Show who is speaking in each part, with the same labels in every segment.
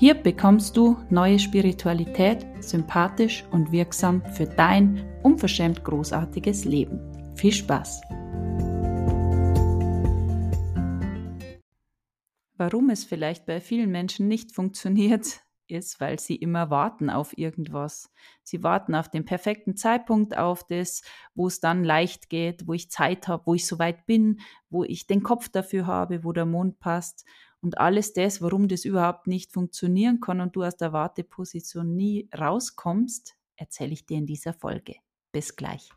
Speaker 1: Hier bekommst du neue Spiritualität, sympathisch und wirksam für dein unverschämt großartiges Leben. Viel Spaß! Warum es vielleicht bei vielen Menschen nicht funktioniert, ist, weil sie immer warten auf irgendwas. Sie warten auf den perfekten Zeitpunkt, auf das, wo es dann leicht geht, wo ich Zeit habe, wo ich soweit bin, wo ich den Kopf dafür habe, wo der Mond passt. Und alles das, warum das überhaupt nicht funktionieren kann und du aus der Warteposition nie rauskommst, erzähle ich dir in dieser Folge. Bis gleich.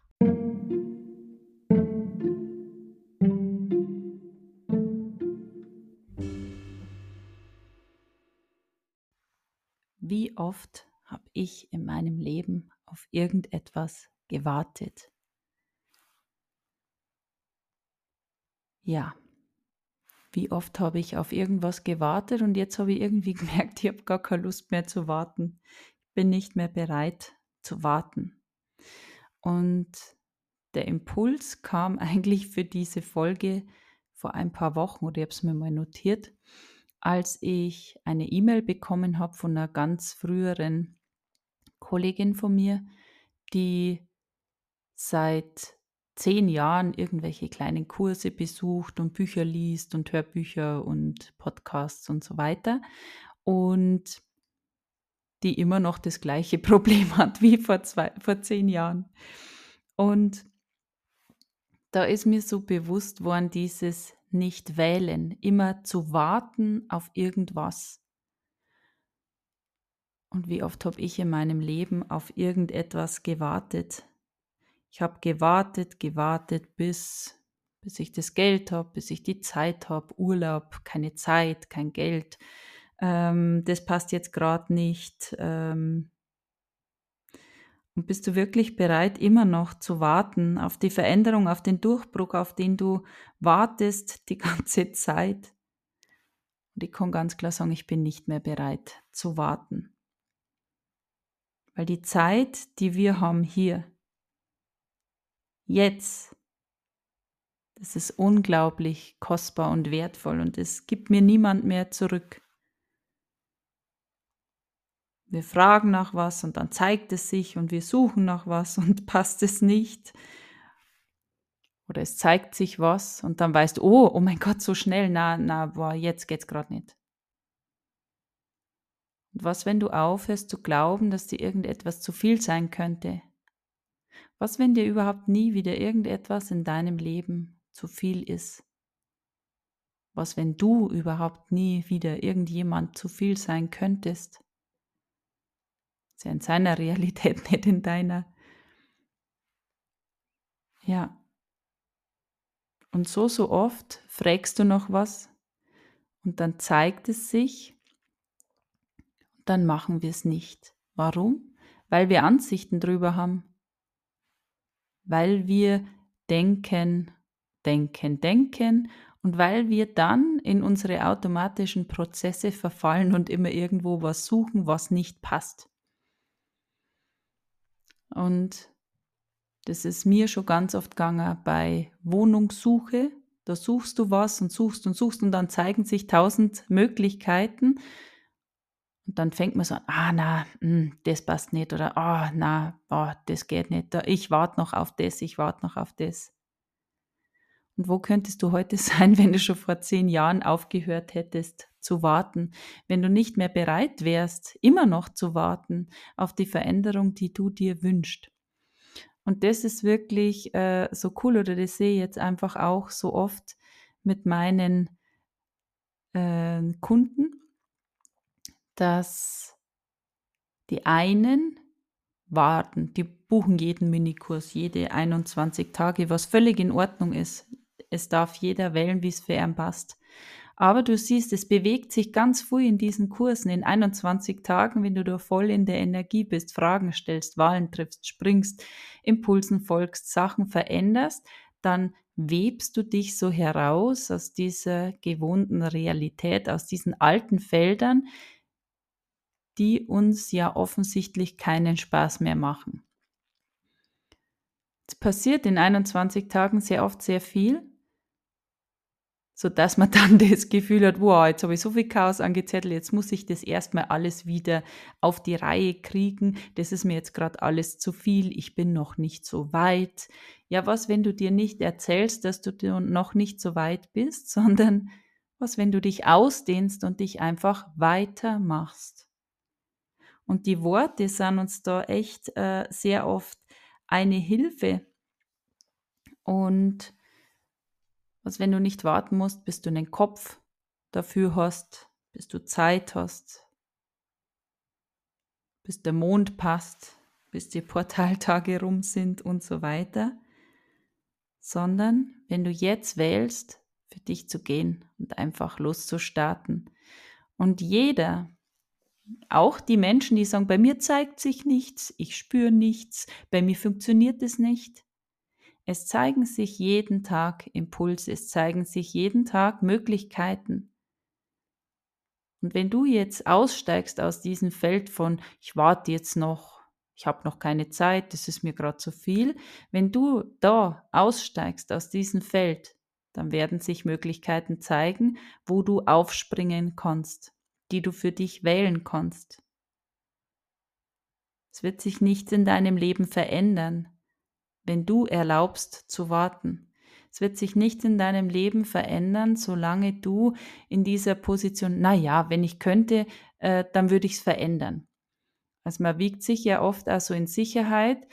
Speaker 1: Wie oft habe ich in meinem Leben auf irgendetwas gewartet? Ja, wie oft habe ich auf irgendwas gewartet und jetzt habe ich irgendwie gemerkt, ich habe gar keine Lust mehr zu warten. Ich bin nicht mehr bereit zu warten. Und der Impuls kam eigentlich für diese Folge vor ein paar Wochen oder ich habe es mir mal notiert, als ich eine E-Mail bekommen habe von einer ganz früheren Kollegin von mir, die seit zehn Jahren irgendwelche kleinen Kurse besucht und Bücher liest und Hörbücher und Podcasts und so weiter. Und die immer noch das gleiche Problem hat wie vor, zwei, vor zehn Jahren. Und da ist mir so bewusst worden, dieses nicht wählen, immer zu warten auf irgendwas. Und wie oft habe ich in meinem Leben auf irgendetwas gewartet, ich habe gewartet, gewartet, bis, bis ich das Geld habe, bis ich die Zeit habe, Urlaub, keine Zeit, kein Geld. Ähm, das passt jetzt gerade nicht. Ähm, und bist du wirklich bereit, immer noch zu warten auf die Veränderung, auf den Durchbruch, auf den du wartest die ganze Zeit? Und ich kann ganz klar sagen, ich bin nicht mehr bereit zu warten. Weil die Zeit, die wir haben hier, jetzt. Das ist unglaublich kostbar und wertvoll und es gibt mir niemand mehr zurück. Wir fragen nach was und dann zeigt es sich und wir suchen nach was und passt es nicht. Oder es zeigt sich was und dann weißt du, oh, oh mein Gott, so schnell, na, na, boah, jetzt geht's gerade nicht. Und was, wenn du aufhörst zu glauben, dass dir irgendetwas zu viel sein könnte? Was, wenn dir überhaupt nie wieder irgendetwas in deinem Leben zu viel ist? Was, wenn du überhaupt nie wieder irgendjemand zu viel sein könntest? Ist ja in seiner Realität, nicht in deiner. Ja. Und so, so oft fragst du noch was und dann zeigt es sich, dann machen wir es nicht. Warum? Weil wir Ansichten drüber haben weil wir denken, denken, denken und weil wir dann in unsere automatischen Prozesse verfallen und immer irgendwo was suchen, was nicht passt. Und das ist mir schon ganz oft gegangen bei Wohnungssuche. Da suchst du was und suchst und suchst und dann zeigen sich tausend Möglichkeiten und dann fängt man so an, ah, na, mh, hm, das passt nicht oder, ah, oh, na, oh, das geht nicht. Ich warte noch auf das, ich warte noch auf das. Und wo könntest du heute sein, wenn du schon vor zehn Jahren aufgehört hättest zu warten, wenn du nicht mehr bereit wärst, immer noch zu warten auf die Veränderung, die du dir wünschst? Und das ist wirklich äh, so cool oder das sehe ich jetzt einfach auch so oft mit meinen äh, Kunden, dass die einen warten, die buchen jeden Minikurs, jede 21 Tage, was völlig in Ordnung ist. Es darf jeder wählen, wie es für ihn passt. Aber du siehst, es bewegt sich ganz früh in diesen Kursen, in 21 Tagen, wenn du da voll in der Energie bist, Fragen stellst, Wahlen triffst, springst, Impulsen folgst, Sachen veränderst, dann webst du dich so heraus aus dieser gewohnten Realität, aus diesen alten Feldern, die uns ja offensichtlich keinen Spaß mehr machen. Es passiert in 21 Tagen sehr oft sehr viel sodass man dann das Gefühl hat, wow, jetzt habe ich so viel Chaos angezettelt, jetzt muss ich das erstmal alles wieder auf die Reihe kriegen. Das ist mir jetzt gerade alles zu viel, ich bin noch nicht so weit. Ja, was, wenn du dir nicht erzählst, dass du noch nicht so weit bist, sondern was, wenn du dich ausdehnst und dich einfach weitermachst? Und die Worte sind uns da echt äh, sehr oft eine Hilfe. Und was, wenn du nicht warten musst, bis du einen Kopf dafür hast, bis du Zeit hast, bis der Mond passt, bis die Portaltage rum sind und so weiter, sondern wenn du jetzt wählst, für dich zu gehen und einfach loszustarten. Und jeder, auch die Menschen, die sagen, bei mir zeigt sich nichts, ich spüre nichts, bei mir funktioniert es nicht, es zeigen sich jeden Tag Impulse, es zeigen sich jeden Tag Möglichkeiten. Und wenn du jetzt aussteigst aus diesem Feld von, ich warte jetzt noch, ich habe noch keine Zeit, das ist mir gerade zu viel, wenn du da aussteigst aus diesem Feld, dann werden sich Möglichkeiten zeigen, wo du aufspringen kannst, die du für dich wählen kannst. Es wird sich nichts in deinem Leben verändern, wenn du erlaubst zu warten. Es wird sich nicht in deinem Leben verändern, solange du in dieser Position, na ja, wenn ich könnte, äh, dann würde ich es verändern. Also man wiegt sich ja oft also in Sicherheit,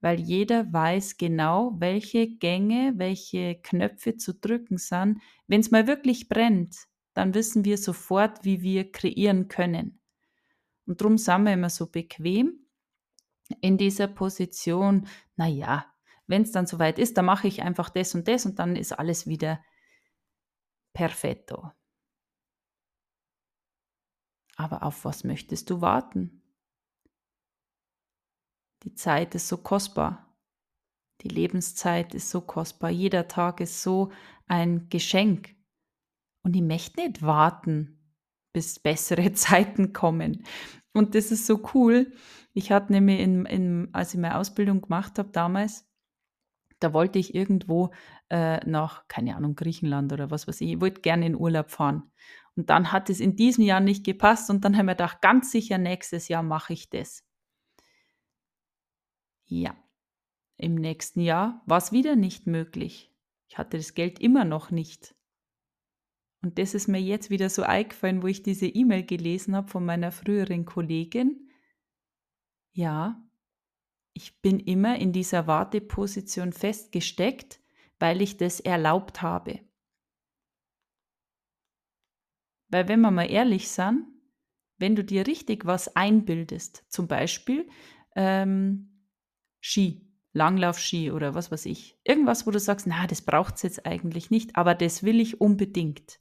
Speaker 1: weil jeder weiß genau, welche Gänge, welche Knöpfe zu drücken sind. Wenn es mal wirklich brennt, dann wissen wir sofort, wie wir kreieren können. Und darum sind wir immer so bequem in dieser Position, naja, wenn es dann soweit ist, dann mache ich einfach das und das und dann ist alles wieder perfetto. Aber auf was möchtest du warten? Die Zeit ist so kostbar. Die Lebenszeit ist so kostbar. Jeder Tag ist so ein Geschenk. Und ich möchte nicht warten, bis bessere Zeiten kommen. Und das ist so cool. Ich hatte nämlich, in, in, als ich meine Ausbildung gemacht habe damals, da wollte ich irgendwo äh, nach, keine Ahnung, Griechenland oder was weiß ich, ich wollte gerne in Urlaub fahren. Und dann hat es in diesem Jahr nicht gepasst und dann haben wir gedacht, ganz sicher nächstes Jahr mache ich das. Ja, im nächsten Jahr war es wieder nicht möglich. Ich hatte das Geld immer noch nicht. Und das ist mir jetzt wieder so eingefallen, wo ich diese E-Mail gelesen habe von meiner früheren Kollegin. Ja, ich bin immer in dieser Warteposition festgesteckt, weil ich das erlaubt habe. Weil wenn wir mal ehrlich sind, wenn du dir richtig was einbildest, zum Beispiel ähm, Ski, Langlaufski oder was weiß ich, irgendwas, wo du sagst, na, das braucht es jetzt eigentlich nicht, aber das will ich unbedingt.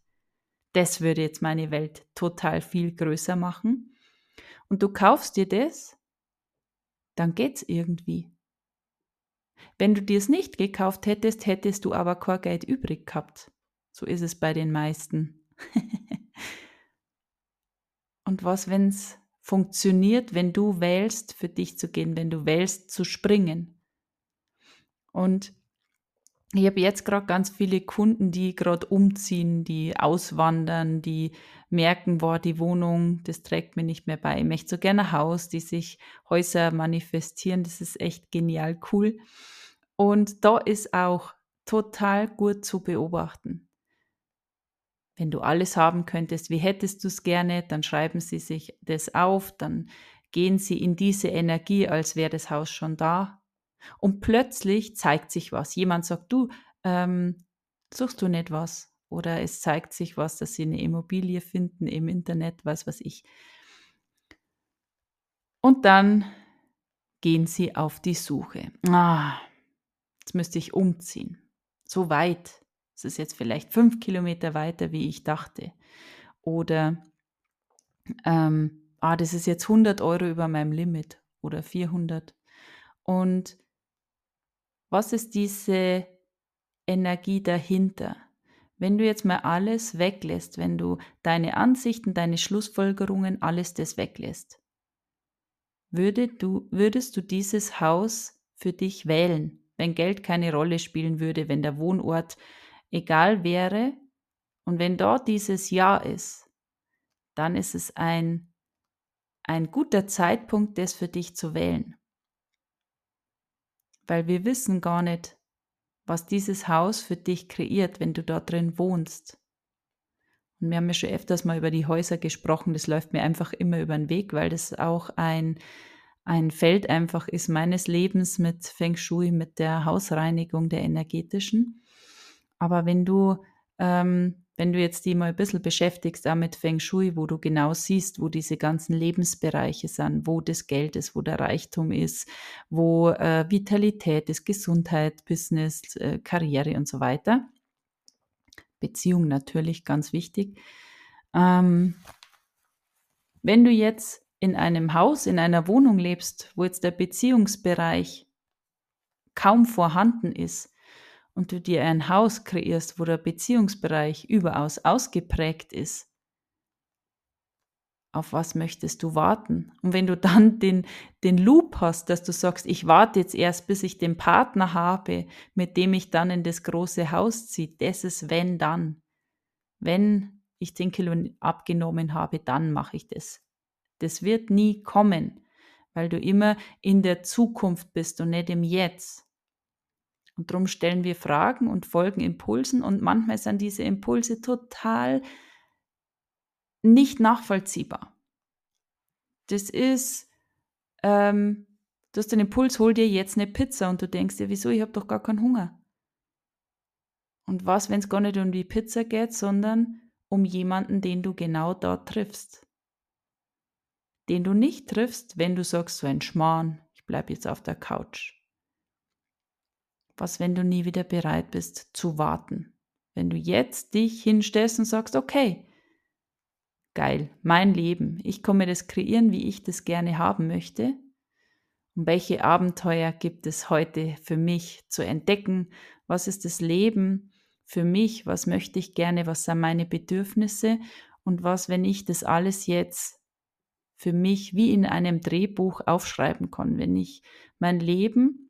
Speaker 1: Das würde jetzt meine Welt total viel größer machen. Und du kaufst dir das, dann geht's irgendwie. Wenn du dir es nicht gekauft hättest, hättest du aber kein Geld übrig gehabt. So ist es bei den meisten. Und was, wenn es funktioniert, wenn du wählst, für dich zu gehen, wenn du wählst, zu springen? Und ich habe jetzt gerade ganz viele Kunden, die gerade umziehen, die auswandern, die merken, boah, die Wohnung, das trägt mir nicht mehr bei. Ich möchte so gerne ein Haus, die sich Häuser manifestieren. Das ist echt genial cool. Und da ist auch total gut zu beobachten. Wenn du alles haben könntest, wie hättest du es gerne, dann schreiben sie sich das auf, dann gehen sie in diese Energie, als wäre das Haus schon da, und plötzlich zeigt sich was. Jemand sagt, du, ähm, suchst du nicht was? Oder es zeigt sich was, dass sie eine Immobilie finden im Internet, was weiß ich. Und dann gehen sie auf die Suche. Ah, jetzt müsste ich umziehen. So weit, Es ist jetzt vielleicht fünf Kilometer weiter, wie ich dachte. Oder, ähm, ah, das ist jetzt 100 Euro über meinem Limit oder 400. Und was ist diese Energie dahinter? Wenn du jetzt mal alles weglässt, wenn du deine Ansichten, deine Schlussfolgerungen, alles das weglässt, würde du, würdest du dieses Haus für dich wählen, wenn Geld keine Rolle spielen würde, wenn der Wohnort egal wäre und wenn dort dieses Ja ist, dann ist es ein, ein guter Zeitpunkt, das für dich zu wählen. Weil wir wissen gar nicht, was dieses Haus für dich kreiert, wenn du dort drin wohnst. Und wir haben ja schon öfters mal über die Häuser gesprochen, das läuft mir einfach immer über den Weg, weil das auch ein, ein Feld einfach ist meines Lebens mit Feng Shui, mit der Hausreinigung der energetischen. Aber wenn du ähm, wenn du jetzt die mal ein bisschen beschäftigst, auch mit Feng Shui, wo du genau siehst, wo diese ganzen Lebensbereiche sind, wo das Geld ist, wo der Reichtum ist, wo äh, Vitalität ist, Gesundheit, Business, äh, Karriere und so weiter. Beziehung natürlich ganz wichtig. Ähm, wenn du jetzt in einem Haus, in einer Wohnung lebst, wo jetzt der Beziehungsbereich kaum vorhanden ist, und du dir ein Haus kreierst, wo der Beziehungsbereich überaus ausgeprägt ist, auf was möchtest du warten? Und wenn du dann den, den Loop hast, dass du sagst, ich warte jetzt erst, bis ich den Partner habe, mit dem ich dann in das große Haus ziehe, das ist wenn dann. Wenn ich 10 Kilo abgenommen habe, dann mache ich das. Das wird nie kommen, weil du immer in der Zukunft bist und nicht im Jetzt. Und darum stellen wir Fragen und folgen Impulsen und manchmal sind diese Impulse total nicht nachvollziehbar. Das ist, ähm, du hast den Impuls, hol dir jetzt eine Pizza und du denkst dir, wieso, ich habe doch gar keinen Hunger. Und was, wenn es gar nicht um die Pizza geht, sondern um jemanden, den du genau dort triffst. Den du nicht triffst, wenn du sagst, so ein Schmarrn, ich bleibe jetzt auf der Couch. Was, wenn du nie wieder bereit bist zu warten? Wenn du jetzt dich hinstellst und sagst, okay, geil, mein Leben, ich komme das kreieren, wie ich das gerne haben möchte. Und welche Abenteuer gibt es heute für mich zu entdecken? Was ist das Leben für mich? Was möchte ich gerne? Was sind meine Bedürfnisse? Und was, wenn ich das alles jetzt für mich wie in einem Drehbuch aufschreiben kann? Wenn ich mein Leben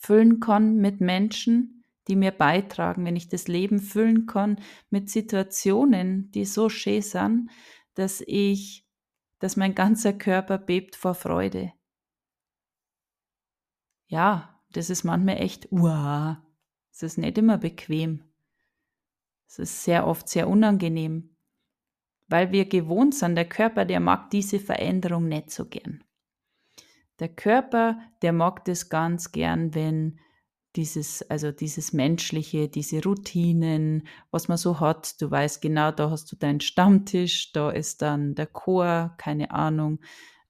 Speaker 1: füllen kann mit Menschen, die mir beitragen, wenn ich das Leben füllen kann mit Situationen, die so schön sind, dass ich, dass mein ganzer Körper bebt vor Freude. Ja, das ist manchmal echt, uah, es ist nicht immer bequem. Es ist sehr oft sehr unangenehm, weil wir gewohnt sind, der Körper, der mag diese Veränderung nicht so gern. Der Körper, der mag das ganz gern, wenn dieses, also dieses Menschliche, diese Routinen, was man so hat. Du weißt genau, da hast du deinen Stammtisch, da ist dann der Chor, keine Ahnung,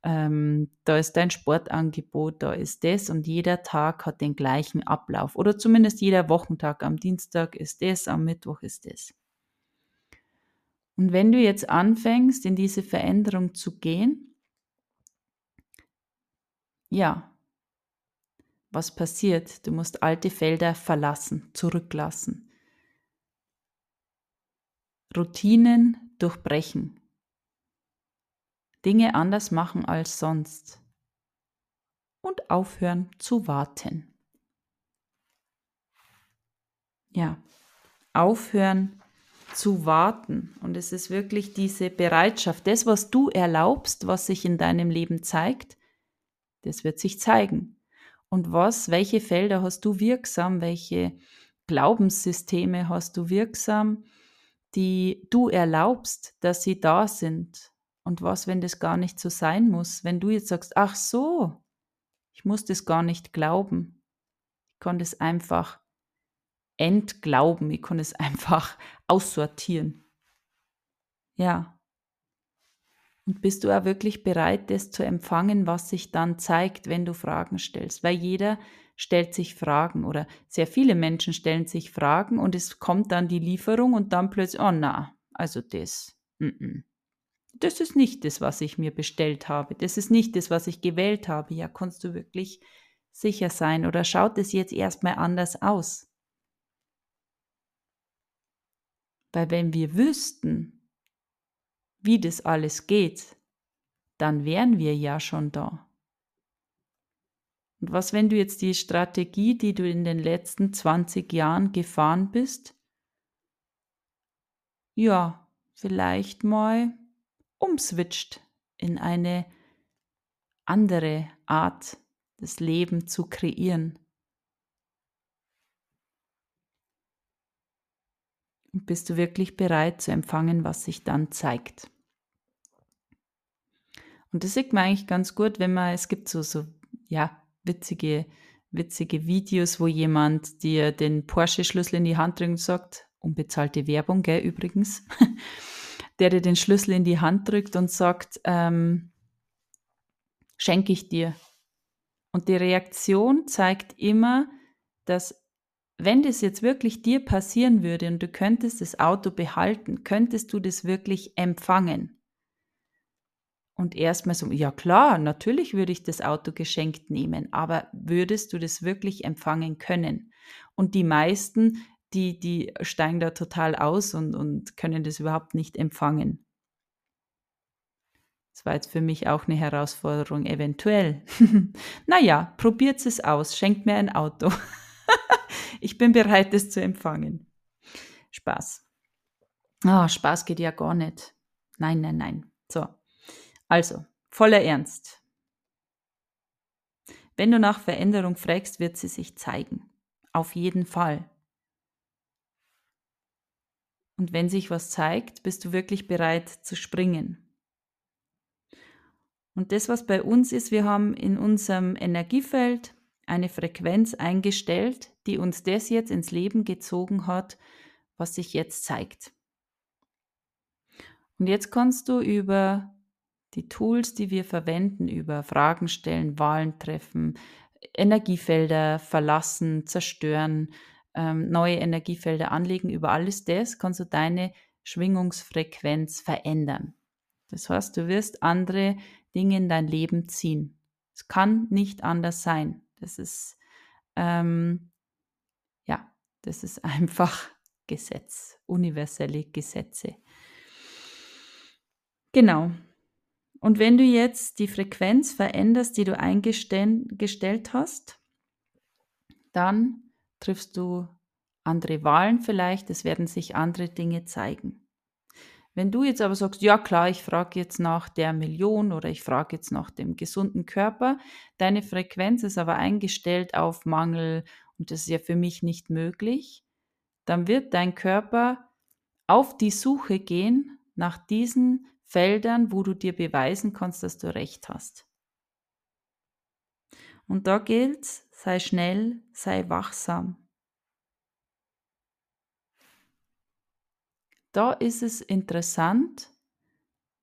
Speaker 1: ähm, da ist dein Sportangebot, da ist das und jeder Tag hat den gleichen Ablauf oder zumindest jeder Wochentag. Am Dienstag ist das, am Mittwoch ist das. Und wenn du jetzt anfängst, in diese Veränderung zu gehen, ja, was passiert? Du musst alte Felder verlassen, zurücklassen. Routinen durchbrechen. Dinge anders machen als sonst. Und aufhören zu warten. Ja, aufhören zu warten. Und es ist wirklich diese Bereitschaft, das, was du erlaubst, was sich in deinem Leben zeigt, das wird sich zeigen. Und was, welche Felder hast du wirksam, welche Glaubenssysteme hast du wirksam, die du erlaubst, dass sie da sind? Und was, wenn das gar nicht so sein muss? Wenn du jetzt sagst, ach so, ich muss das gar nicht glauben. Ich kann das einfach entglauben, ich kann es einfach aussortieren. Ja. Und bist du auch wirklich bereit, das zu empfangen, was sich dann zeigt, wenn du Fragen stellst? Weil jeder stellt sich Fragen oder sehr viele Menschen stellen sich Fragen und es kommt dann die Lieferung und dann plötzlich, oh na, also das, mm -mm. das ist nicht das, was ich mir bestellt habe, das ist nicht das, was ich gewählt habe. Ja, kannst du wirklich sicher sein oder schaut es jetzt erstmal anders aus? Weil wenn wir wüssten, wie das alles geht, dann wären wir ja schon da. Und was, wenn du jetzt die Strategie, die du in den letzten 20 Jahren gefahren bist, ja, vielleicht mal umswitcht in eine andere Art, das Leben zu kreieren. Bist du wirklich bereit zu empfangen, was sich dann zeigt? Und das sieht man eigentlich ganz gut, wenn man, es gibt so, so, ja, witzige, witzige Videos, wo jemand dir den Porsche-Schlüssel in die Hand drückt und sagt, unbezahlte Werbung, gell, übrigens, der dir den Schlüssel in die Hand drückt und sagt, ähm, schenke ich dir. Und die Reaktion zeigt immer, dass wenn das jetzt wirklich dir passieren würde und du könntest das Auto behalten, könntest du das wirklich empfangen. Und erstmal so, ja klar, natürlich würde ich das Auto geschenkt nehmen, aber würdest du das wirklich empfangen können? Und die meisten, die, die steigen da total aus und, und können das überhaupt nicht empfangen. Das war jetzt für mich auch eine Herausforderung, eventuell. naja, probiert es aus, schenkt mir ein Auto. ich bin bereit, das zu empfangen. Spaß. Ah, oh, Spaß geht ja gar nicht. Nein, nein, nein. So. Also, voller Ernst. Wenn du nach Veränderung fragst, wird sie sich zeigen. Auf jeden Fall. Und wenn sich was zeigt, bist du wirklich bereit zu springen. Und das, was bei uns ist, wir haben in unserem Energiefeld eine Frequenz eingestellt, die uns das jetzt ins Leben gezogen hat, was sich jetzt zeigt. Und jetzt kannst du über die Tools, die wir verwenden über Fragen stellen, Wahlen treffen, Energiefelder verlassen, zerstören, ähm, neue Energiefelder anlegen, über alles das kannst du deine Schwingungsfrequenz verändern. Das heißt, du wirst andere Dinge in dein Leben ziehen. Es kann nicht anders sein. Das ist, ähm, ja, das ist einfach Gesetz, universelle Gesetze. Genau, und wenn du jetzt die Frequenz veränderst, die du eingestellt hast, dann triffst du andere Wahlen vielleicht, es werden sich andere Dinge zeigen. Wenn du jetzt aber sagst, ja klar, ich frage jetzt nach der Million oder ich frage jetzt nach dem gesunden Körper, deine Frequenz ist aber eingestellt auf Mangel und das ist ja für mich nicht möglich, dann wird dein Körper auf die Suche gehen nach diesen Feldern, wo du dir beweisen kannst, dass du recht hast. Und da gilt, sei schnell, sei wachsam. Da ist es interessant,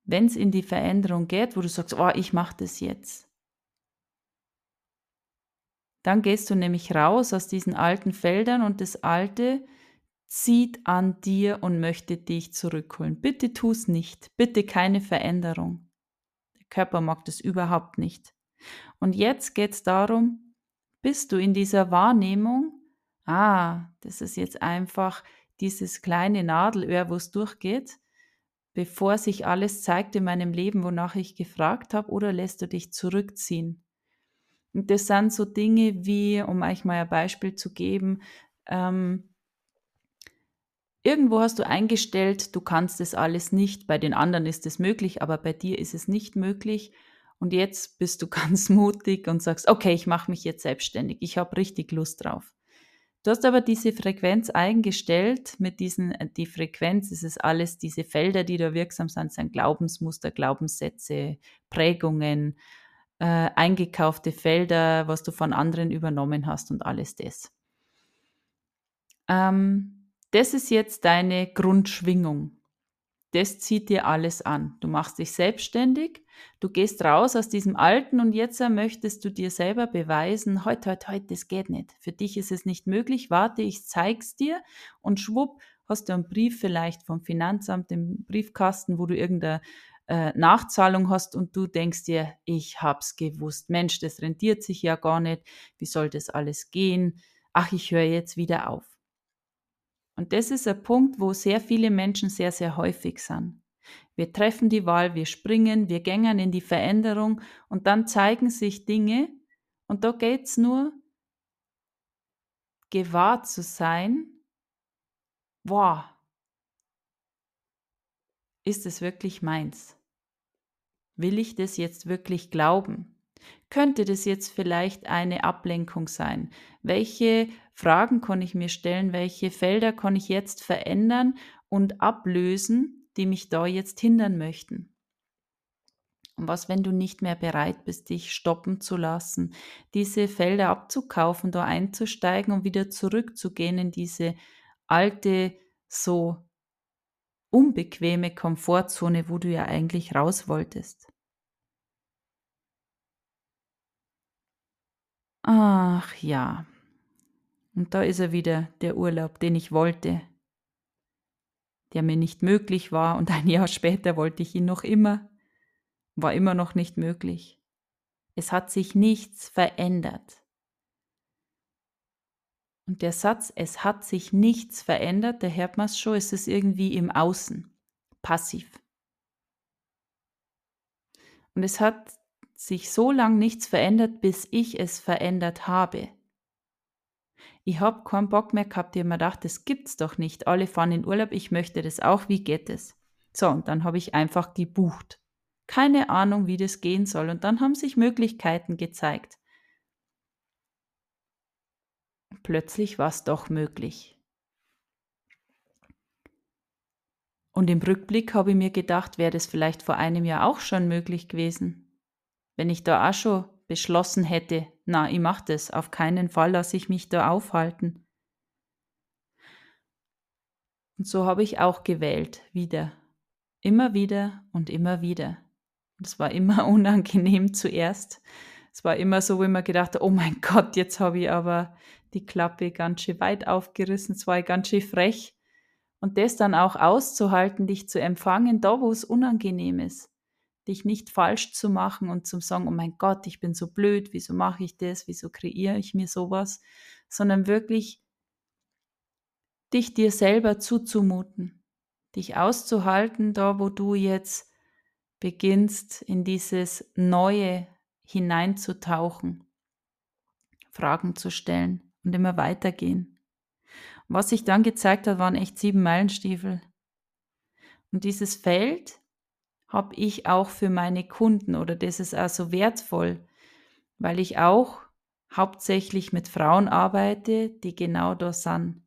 Speaker 1: wenn es in die Veränderung geht, wo du sagst, oh, ich mache das jetzt. Dann gehst du nämlich raus aus diesen alten Feldern und das Alte zieht an dir und möchte dich zurückholen. Bitte tu es nicht. Bitte keine Veränderung. Der Körper mag das überhaupt nicht. Und jetzt geht es darum, bist du in dieser Wahrnehmung, ah, das ist jetzt einfach dieses kleine Nadelöhr, wo es durchgeht, bevor sich alles zeigt in meinem Leben, wonach ich gefragt habe, oder lässt du dich zurückziehen? Und das sind so Dinge wie, um euch mal ein Beispiel zu geben, ähm, Irgendwo hast du eingestellt, du kannst es alles nicht, bei den anderen ist es möglich, aber bei dir ist es nicht möglich. Und jetzt bist du ganz mutig und sagst, okay, ich mache mich jetzt selbstständig, ich habe richtig Lust drauf. Du hast aber diese Frequenz eingestellt, mit diesen, äh, die Frequenz, es ist alles diese Felder, die da wirksam sind, sind Glaubensmuster, Glaubenssätze, Prägungen, äh, eingekaufte Felder, was du von anderen übernommen hast und alles das. Ähm, das ist jetzt deine Grundschwingung. Das zieht dir alles an. Du machst dich selbstständig, du gehst raus aus diesem Alten und jetzt möchtest du dir selber beweisen, heute, heute, heute, das geht nicht. Für dich ist es nicht möglich, warte, ich zeig's dir und schwupp, hast du einen Brief vielleicht vom Finanzamt im Briefkasten, wo du irgendeine äh, Nachzahlung hast und du denkst dir, ich hab's gewusst. Mensch, das rentiert sich ja gar nicht. Wie soll das alles gehen? Ach, ich höre jetzt wieder auf. Und das ist ein Punkt, wo sehr viele Menschen sehr, sehr häufig sind. Wir treffen die Wahl, wir springen, wir gängen in die Veränderung und dann zeigen sich Dinge und da geht's nur, gewahr zu sein, boah, ist es wirklich meins? Will ich das jetzt wirklich glauben? Könnte das jetzt vielleicht eine Ablenkung sein? Welche Fragen kann ich mir stellen? Welche Felder kann ich jetzt verändern und ablösen, die mich da jetzt hindern möchten? Und was, wenn du nicht mehr bereit bist, dich stoppen zu lassen, diese Felder abzukaufen, da einzusteigen und wieder zurückzugehen in diese alte, so unbequeme Komfortzone, wo du ja eigentlich raus wolltest? Ach ja. Und da ist er wieder, der Urlaub, den ich wollte, der mir nicht möglich war und ein Jahr später wollte ich ihn noch immer, war immer noch nicht möglich. Es hat sich nichts verändert. Und der Satz, es hat sich nichts verändert, der hört man schon, es irgendwie im Außen, passiv. Und es hat sich so lang nichts verändert, bis ich es verändert habe. Ich habe keinen Bock mehr gehabt, ich habe mir gedacht, das gibt's doch nicht. Alle fahren in Urlaub, ich möchte das auch, wie geht es? So, und dann habe ich einfach gebucht. Keine Ahnung, wie das gehen soll. Und dann haben sich Möglichkeiten gezeigt. Plötzlich war es doch möglich. Und im Rückblick habe ich mir gedacht, wäre das vielleicht vor einem Jahr auch schon möglich gewesen wenn ich da auch schon beschlossen hätte, na, ich mach das, auf keinen Fall lasse ich mich da aufhalten. Und so habe ich auch gewählt, wieder. Immer wieder und immer wieder. Es war immer unangenehm zuerst. Es war immer so, ich mir gedacht habe, oh mein Gott, jetzt habe ich aber die Klappe ganz schön weit aufgerissen, es war ganz schön frech. Und das dann auch auszuhalten, dich zu empfangen, da wo es unangenehm ist dich nicht falsch zu machen und zu sagen, oh mein Gott, ich bin so blöd, wieso mache ich das, wieso kreiere ich mir sowas, sondern wirklich dich dir selber zuzumuten, dich auszuhalten, da wo du jetzt beginnst, in dieses Neue hineinzutauchen, Fragen zu stellen und immer weitergehen. was sich dann gezeigt hat, waren echt sieben Meilenstiefel. Und dieses Feld, habe ich auch für meine Kunden oder das ist auch so wertvoll, weil ich auch hauptsächlich mit Frauen arbeite, die genau da sind.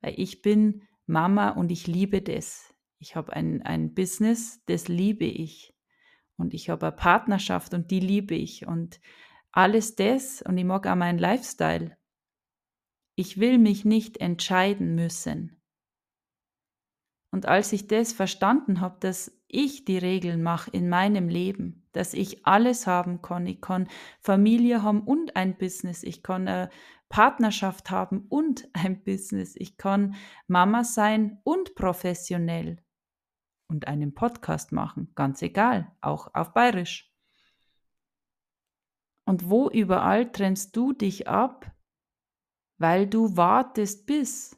Speaker 1: Weil ich bin Mama und ich liebe das. Ich habe ein, ein Business, das liebe ich. Und ich habe eine Partnerschaft und die liebe ich. Und alles das, und ich mag auch meinen Lifestyle. Ich will mich nicht entscheiden müssen. Und als ich das verstanden habe, dass ich die Regeln mache in meinem Leben, dass ich alles haben kann, ich kann Familie haben und ein Business, ich kann eine Partnerschaft haben und ein Business, ich kann Mama sein und professionell und einen Podcast machen, ganz egal, auch auf bayerisch. Und wo überall trennst du dich ab, weil du wartest bis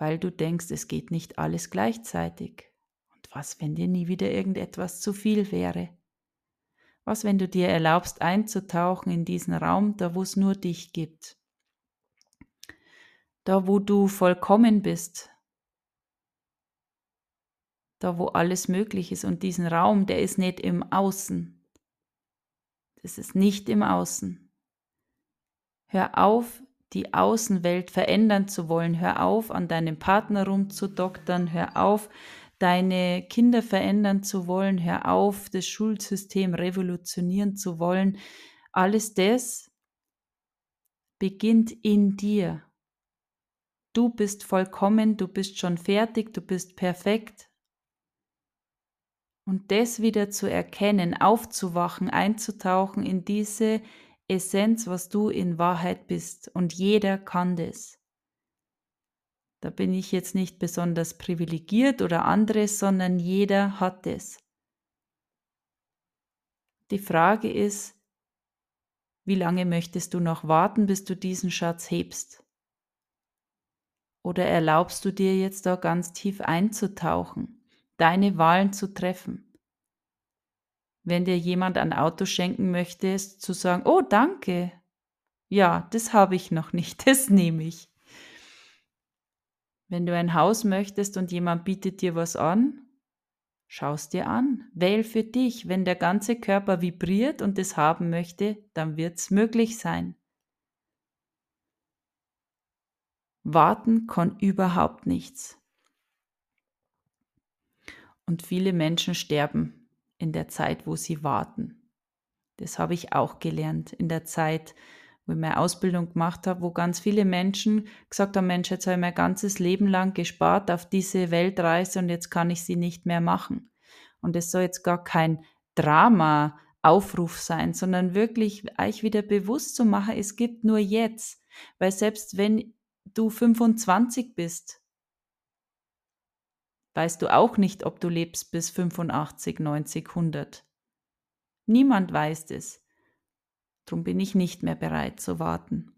Speaker 1: weil du denkst, es geht nicht alles gleichzeitig. Und was, wenn dir nie wieder irgendetwas zu viel wäre? Was, wenn du dir erlaubst, einzutauchen in diesen Raum, da wo es nur dich gibt? Da wo du vollkommen bist, da wo alles möglich ist und diesen Raum, der ist nicht im Außen. Das ist nicht im Außen. Hör auf, die Außenwelt verändern zu wollen. Hör auf, an deinem Partner rumzudoktern. Hör auf, deine Kinder verändern zu wollen. Hör auf, das Schulsystem revolutionieren zu wollen. Alles das beginnt in dir. du bist vollkommen, du bist schon fertig, du bist perfekt. Und das wieder zu erkennen, aufzuwachen, einzutauchen in diese Essenz, was du in Wahrheit bist. Und jeder kann das. Da bin ich jetzt nicht besonders privilegiert oder anderes, sondern jeder hat es. Die Frage ist, wie lange möchtest du noch warten, bis du diesen Schatz hebst? Oder erlaubst du dir jetzt da ganz tief einzutauchen, deine Wahlen zu treffen? Wenn dir jemand ein Auto schenken möchte, zu sagen, oh danke, ja, das habe ich noch nicht, das nehme ich. Wenn du ein Haus möchtest und jemand bietet dir was an, Schau's dir an. Wähl für dich. Wenn der ganze Körper vibriert und es haben möchte, dann wird's möglich sein. Warten kann überhaupt nichts. Und viele Menschen sterben in der Zeit, wo sie warten. Das habe ich auch gelernt in der Zeit, wo ich meine Ausbildung gemacht habe, wo ganz viele Menschen gesagt haben, Mensch, jetzt habe ich mein ganzes Leben lang gespart auf diese Weltreise und jetzt kann ich sie nicht mehr machen. Und es soll jetzt gar kein Drama Aufruf sein, sondern wirklich euch wieder bewusst zu machen, es gibt nur jetzt. Weil selbst wenn du 25 bist, weißt du auch nicht, ob du lebst bis 85, 90, 100. Niemand weiß es. Darum bin ich nicht mehr bereit zu warten.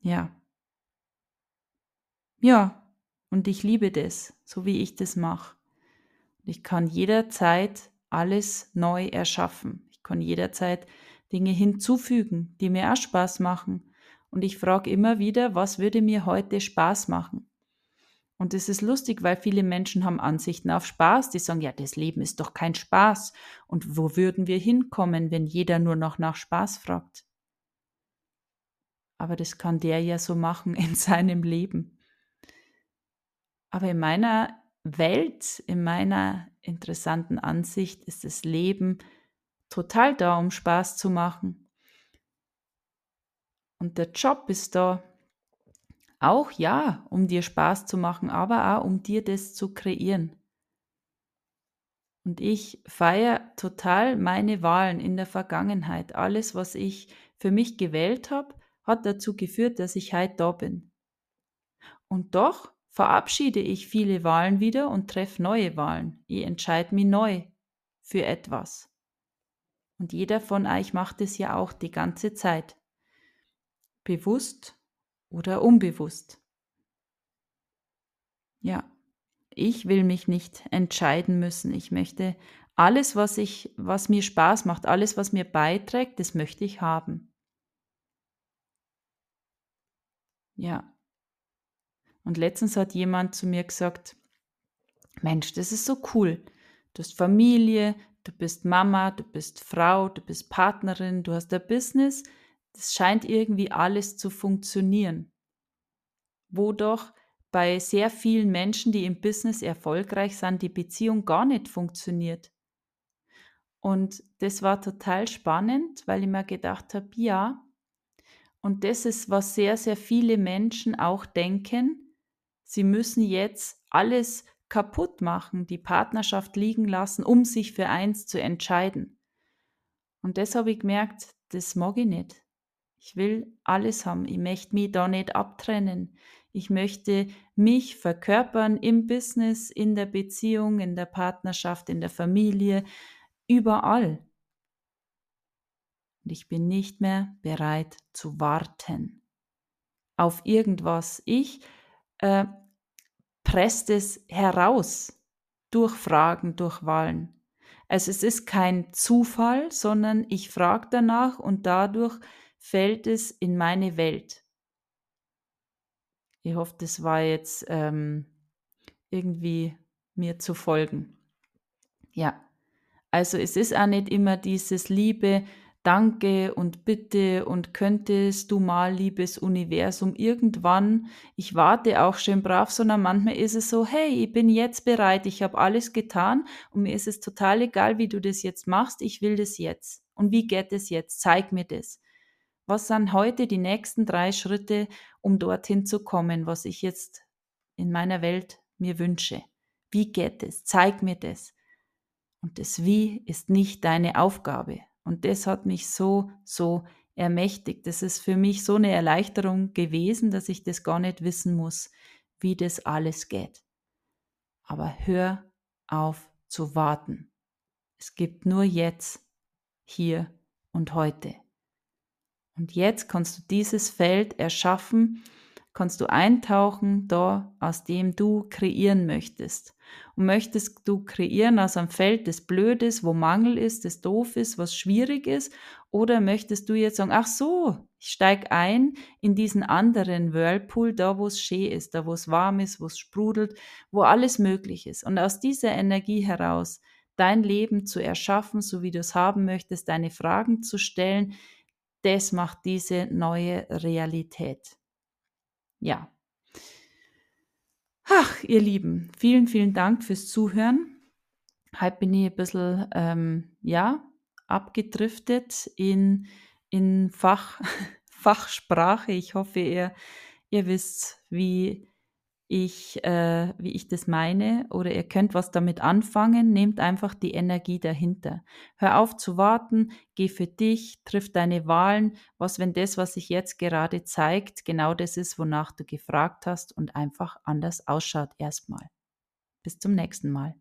Speaker 1: Ja. Ja, und ich liebe das, so wie ich das mache. Ich kann jederzeit alles neu erschaffen. Ich kann jederzeit Dinge hinzufügen, die mir auch Spaß machen. Und ich frage immer wieder, was würde mir heute Spaß machen? Und es ist lustig, weil viele Menschen haben Ansichten auf Spaß. Die sagen, ja, das Leben ist doch kein Spaß. Und wo würden wir hinkommen, wenn jeder nur noch nach Spaß fragt? Aber das kann der ja so machen in seinem Leben. Aber in meiner Welt, in meiner interessanten Ansicht, ist das Leben total da, um Spaß zu machen. Und der Job ist da, auch ja, um dir Spaß zu machen, aber auch um dir das zu kreieren. Und ich feiere total meine Wahlen in der Vergangenheit. Alles, was ich für mich gewählt habe, hat dazu geführt, dass ich heute da bin. Und doch verabschiede ich viele Wahlen wieder und treffe neue Wahlen. Ich entscheide mich neu für etwas. Und jeder von euch macht es ja auch die ganze Zeit. Bewusst oder unbewusst. Ja, ich will mich nicht entscheiden müssen. Ich möchte alles, was ich, was mir Spaß macht, alles, was mir beiträgt, das möchte ich haben. Ja, und letztens hat jemand zu mir gesagt, Mensch, das ist so cool. Du hast Familie, du bist Mama, du bist Frau, du bist Partnerin, du hast ein Business. Das scheint irgendwie alles zu funktionieren. Wo doch bei sehr vielen Menschen, die im Business erfolgreich sind, die Beziehung gar nicht funktioniert. Und das war total spannend, weil ich mir gedacht habe, ja, und das ist, was sehr, sehr viele Menschen auch denken, Sie müssen jetzt alles kaputt machen, die Partnerschaft liegen lassen, um sich für eins zu entscheiden. Und das habe ich gemerkt, das mag ich nicht. Ich will alles haben. Ich möchte mich da nicht abtrennen. Ich möchte mich verkörpern im Business, in der Beziehung, in der Partnerschaft, in der Familie, überall. Und ich bin nicht mehr bereit zu warten auf irgendwas. Ich äh, presst es heraus durch Fragen, durch Wahlen. Also es ist kein Zufall, sondern ich frage danach und dadurch fällt es in meine Welt. Ich hoffe, das war jetzt ähm, irgendwie mir zu folgen. Ja, also es ist auch nicht immer dieses Liebe, Danke und Bitte und könntest du mal, liebes Universum, irgendwann, ich warte auch schön brav, sondern manchmal ist es so, hey, ich bin jetzt bereit, ich habe alles getan und mir ist es total egal, wie du das jetzt machst, ich will das jetzt. Und wie geht es jetzt? Zeig mir das. Was sind heute die nächsten drei Schritte, um dorthin zu kommen, was ich jetzt in meiner Welt mir wünsche? Wie geht es? Zeig mir das. Und das Wie ist nicht deine Aufgabe. Und das hat mich so, so ermächtigt. Das ist für mich so eine Erleichterung gewesen, dass ich das gar nicht wissen muss, wie das alles geht. Aber hör auf zu warten. Es gibt nur jetzt, hier und heute. Und jetzt kannst du dieses Feld erschaffen, kannst du eintauchen da, aus dem du kreieren möchtest. Und möchtest du kreieren aus einem Feld, das blöd ist, wo Mangel ist, das doof ist, was schwierig ist? Oder möchtest du jetzt sagen, ach so, ich steige ein in diesen anderen Whirlpool, da wo es schön ist, da wo es warm ist, wo es sprudelt, wo alles möglich ist. Und aus dieser Energie heraus dein Leben zu erschaffen, so wie du es haben möchtest, deine Fragen zu stellen, das macht diese neue Realität. Ja, Ach, ihr Lieben, vielen, vielen Dank fürs Zuhören. Heute bin ich ein bisschen, ähm, ja, abgedriftet in, in Fach, Fachsprache. Ich hoffe, ihr, ihr wisst, wie ich, äh, wie ich das meine oder ihr könnt was damit anfangen, nehmt einfach die Energie dahinter. Hör auf zu warten, geh für dich, triff deine Wahlen, was wenn das, was sich jetzt gerade zeigt, genau das ist, wonach du gefragt hast und einfach anders ausschaut erstmal. Bis zum nächsten Mal.